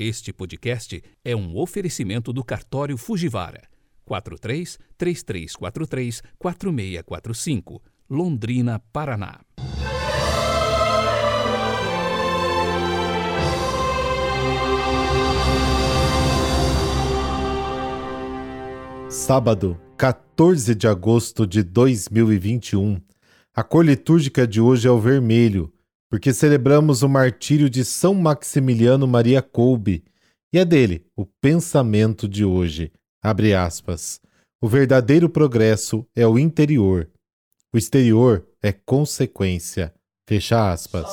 Este podcast é um oferecimento do cartório Fujivara. 43 3343 4645, Londrina, Paraná. Sábado, 14 de agosto de 2021. A cor litúrgica de hoje é o vermelho, porque celebramos o martírio de São Maximiliano Maria Kolbe, e é dele o pensamento de hoje. Abre aspas. O verdadeiro progresso é o interior. O exterior é consequência. Fecha aspas.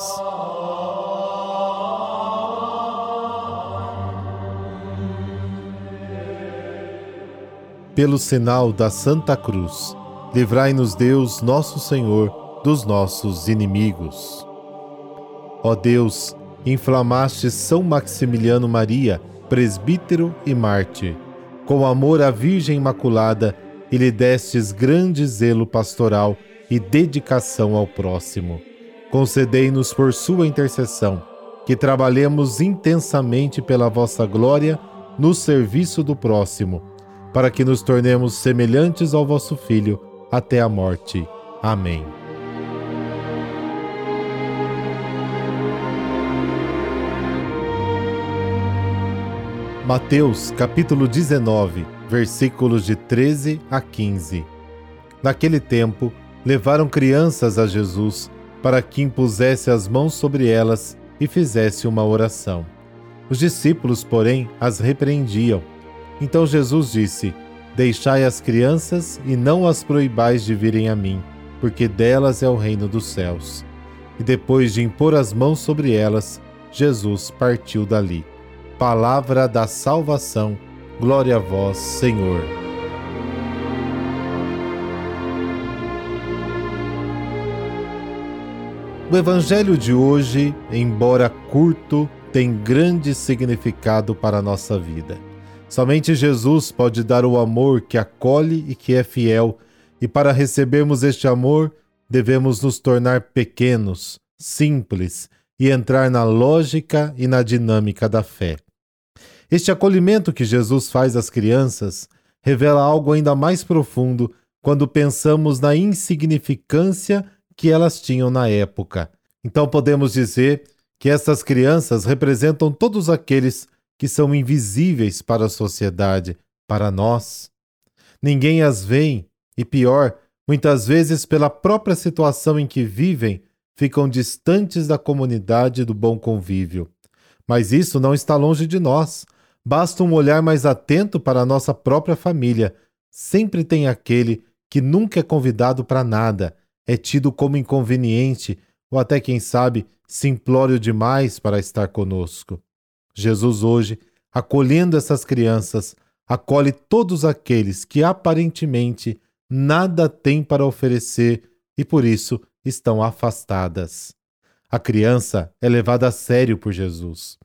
pelo sinal da Santa Cruz, livrai-nos Deus, nosso Senhor, dos nossos inimigos. Ó Deus, inflamaste São Maximiliano Maria, presbítero e mártir, com amor à Virgem Imaculada e lhe destes grande zelo pastoral e dedicação ao próximo. Concedei-nos por sua intercessão que trabalhemos intensamente pela vossa glória no serviço do próximo para que nos tornemos semelhantes ao vosso Filho até a morte. Amém. Mateus capítulo 19, versículos de 13 a 15. Naquele tempo, levaram crianças a Jesus para que impusesse as mãos sobre elas e fizesse uma oração. Os discípulos, porém, as repreendiam. Então Jesus disse: Deixai as crianças e não as proibais de virem a mim, porque delas é o reino dos céus. E depois de impor as mãos sobre elas, Jesus partiu dali. Palavra da salvação. Glória a vós, Senhor. O evangelho de hoje, embora curto, tem grande significado para a nossa vida. Somente Jesus pode dar o amor que acolhe e que é fiel, e para recebermos este amor, devemos nos tornar pequenos, simples e entrar na lógica e na dinâmica da fé. Este acolhimento que Jesus faz às crianças revela algo ainda mais profundo quando pensamos na insignificância que elas tinham na época. Então podemos dizer que essas crianças representam todos aqueles que são invisíveis para a sociedade, para nós. Ninguém as vê e, pior, muitas vezes, pela própria situação em que vivem, ficam distantes da comunidade do bom convívio. Mas isso não está longe de nós. Basta um olhar mais atento para a nossa própria família. Sempre tem aquele que nunca é convidado para nada, é tido como inconveniente ou até, quem sabe, simplório demais para estar conosco. Jesus hoje, acolhendo essas crianças, acolhe todos aqueles que aparentemente nada têm para oferecer e por isso estão afastadas. A criança é levada a sério por Jesus.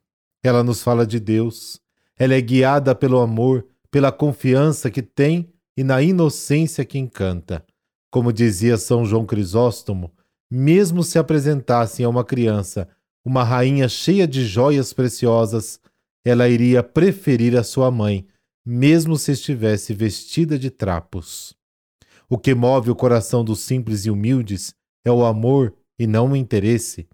Ela nos fala de Deus. Ela é guiada pelo amor, pela confiança que tem e na inocência que encanta. Como dizia São João Crisóstomo, mesmo se apresentassem a uma criança uma rainha cheia de joias preciosas, ela iria preferir a sua mãe, mesmo se estivesse vestida de trapos. O que move o coração dos simples e humildes é o amor e não o interesse.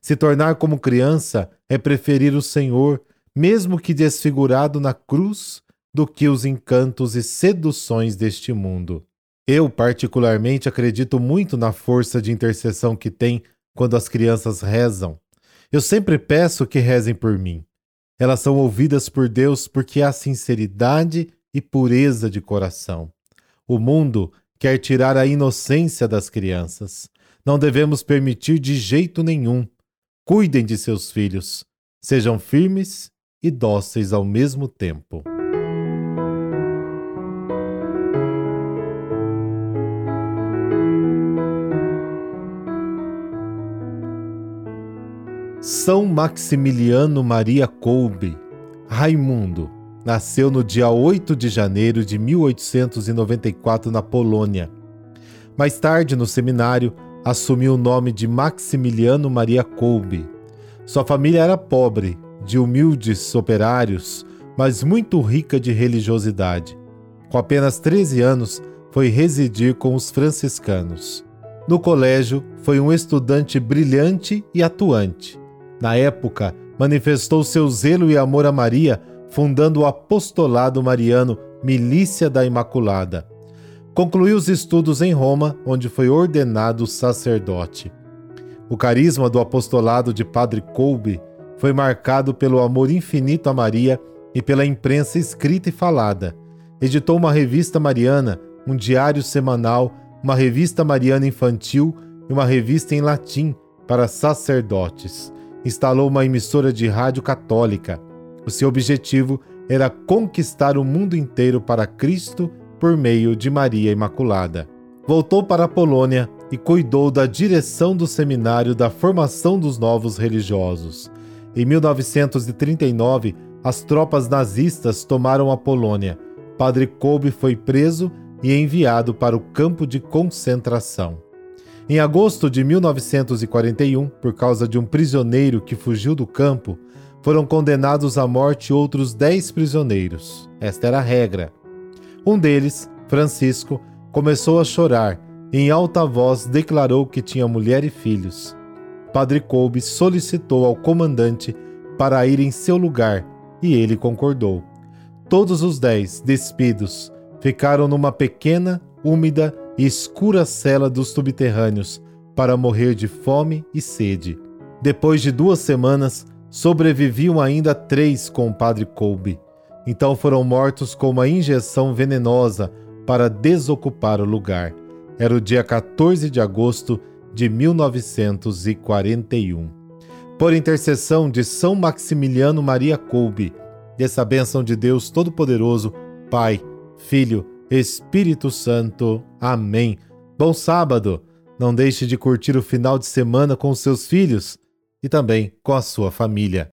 Se tornar como criança é preferir o Senhor, mesmo que desfigurado na cruz, do que os encantos e seduções deste mundo. Eu, particularmente, acredito muito na força de intercessão que tem quando as crianças rezam. Eu sempre peço que rezem por mim. Elas são ouvidas por Deus porque há sinceridade e pureza de coração. O mundo quer tirar a inocência das crianças. Não devemos permitir de jeito nenhum. Cuidem de seus filhos. Sejam firmes e dóceis ao mesmo tempo. São Maximiliano Maria Kolbe, Raimundo, nasceu no dia 8 de janeiro de 1894 na Polônia. Mais tarde, no seminário, assumiu o nome de Maximiliano Maria Kolbe. Sua família era pobre, de humildes operários, mas muito rica de religiosidade. Com apenas 13 anos, foi residir com os franciscanos. No colégio, foi um estudante brilhante e atuante. Na época, manifestou seu zelo e amor a Maria, fundando o apostolado mariano Milícia da Imaculada. Concluiu os estudos em Roma, onde foi ordenado sacerdote. O carisma do apostolado de Padre Kolbe foi marcado pelo amor infinito a Maria e pela imprensa escrita e falada. Editou uma revista mariana, um diário semanal, uma revista mariana infantil e uma revista em latim para sacerdotes. Instalou uma emissora de rádio católica. O seu objetivo era conquistar o mundo inteiro para Cristo por meio de Maria Imaculada. Voltou para a Polônia e cuidou da direção do seminário da formação dos novos religiosos. Em 1939, as tropas nazistas tomaram a Polônia. Padre Kolbe foi preso e enviado para o campo de concentração. Em agosto de 1941, por causa de um prisioneiro que fugiu do campo, foram condenados à morte outros dez prisioneiros. Esta era a regra. Um deles, Francisco, começou a chorar e em alta voz declarou que tinha mulher e filhos. Padre Kolbe solicitou ao comandante para ir em seu lugar e ele concordou. Todos os dez, despidos, ficaram numa pequena, úmida e escura cela dos subterrâneos para morrer de fome e sede. Depois de duas semanas, sobreviviam ainda três com o padre Kolbe. Então foram mortos com uma injeção venenosa para desocupar o lugar. Era o dia 14 de agosto de 1941. Por intercessão de São Maximiliano Maria Kolbe, dessa bênção de Deus Todo-Poderoso, Pai, Filho, Espírito Santo. Amém. Bom sábado! Não deixe de curtir o final de semana com seus filhos e também com a sua família.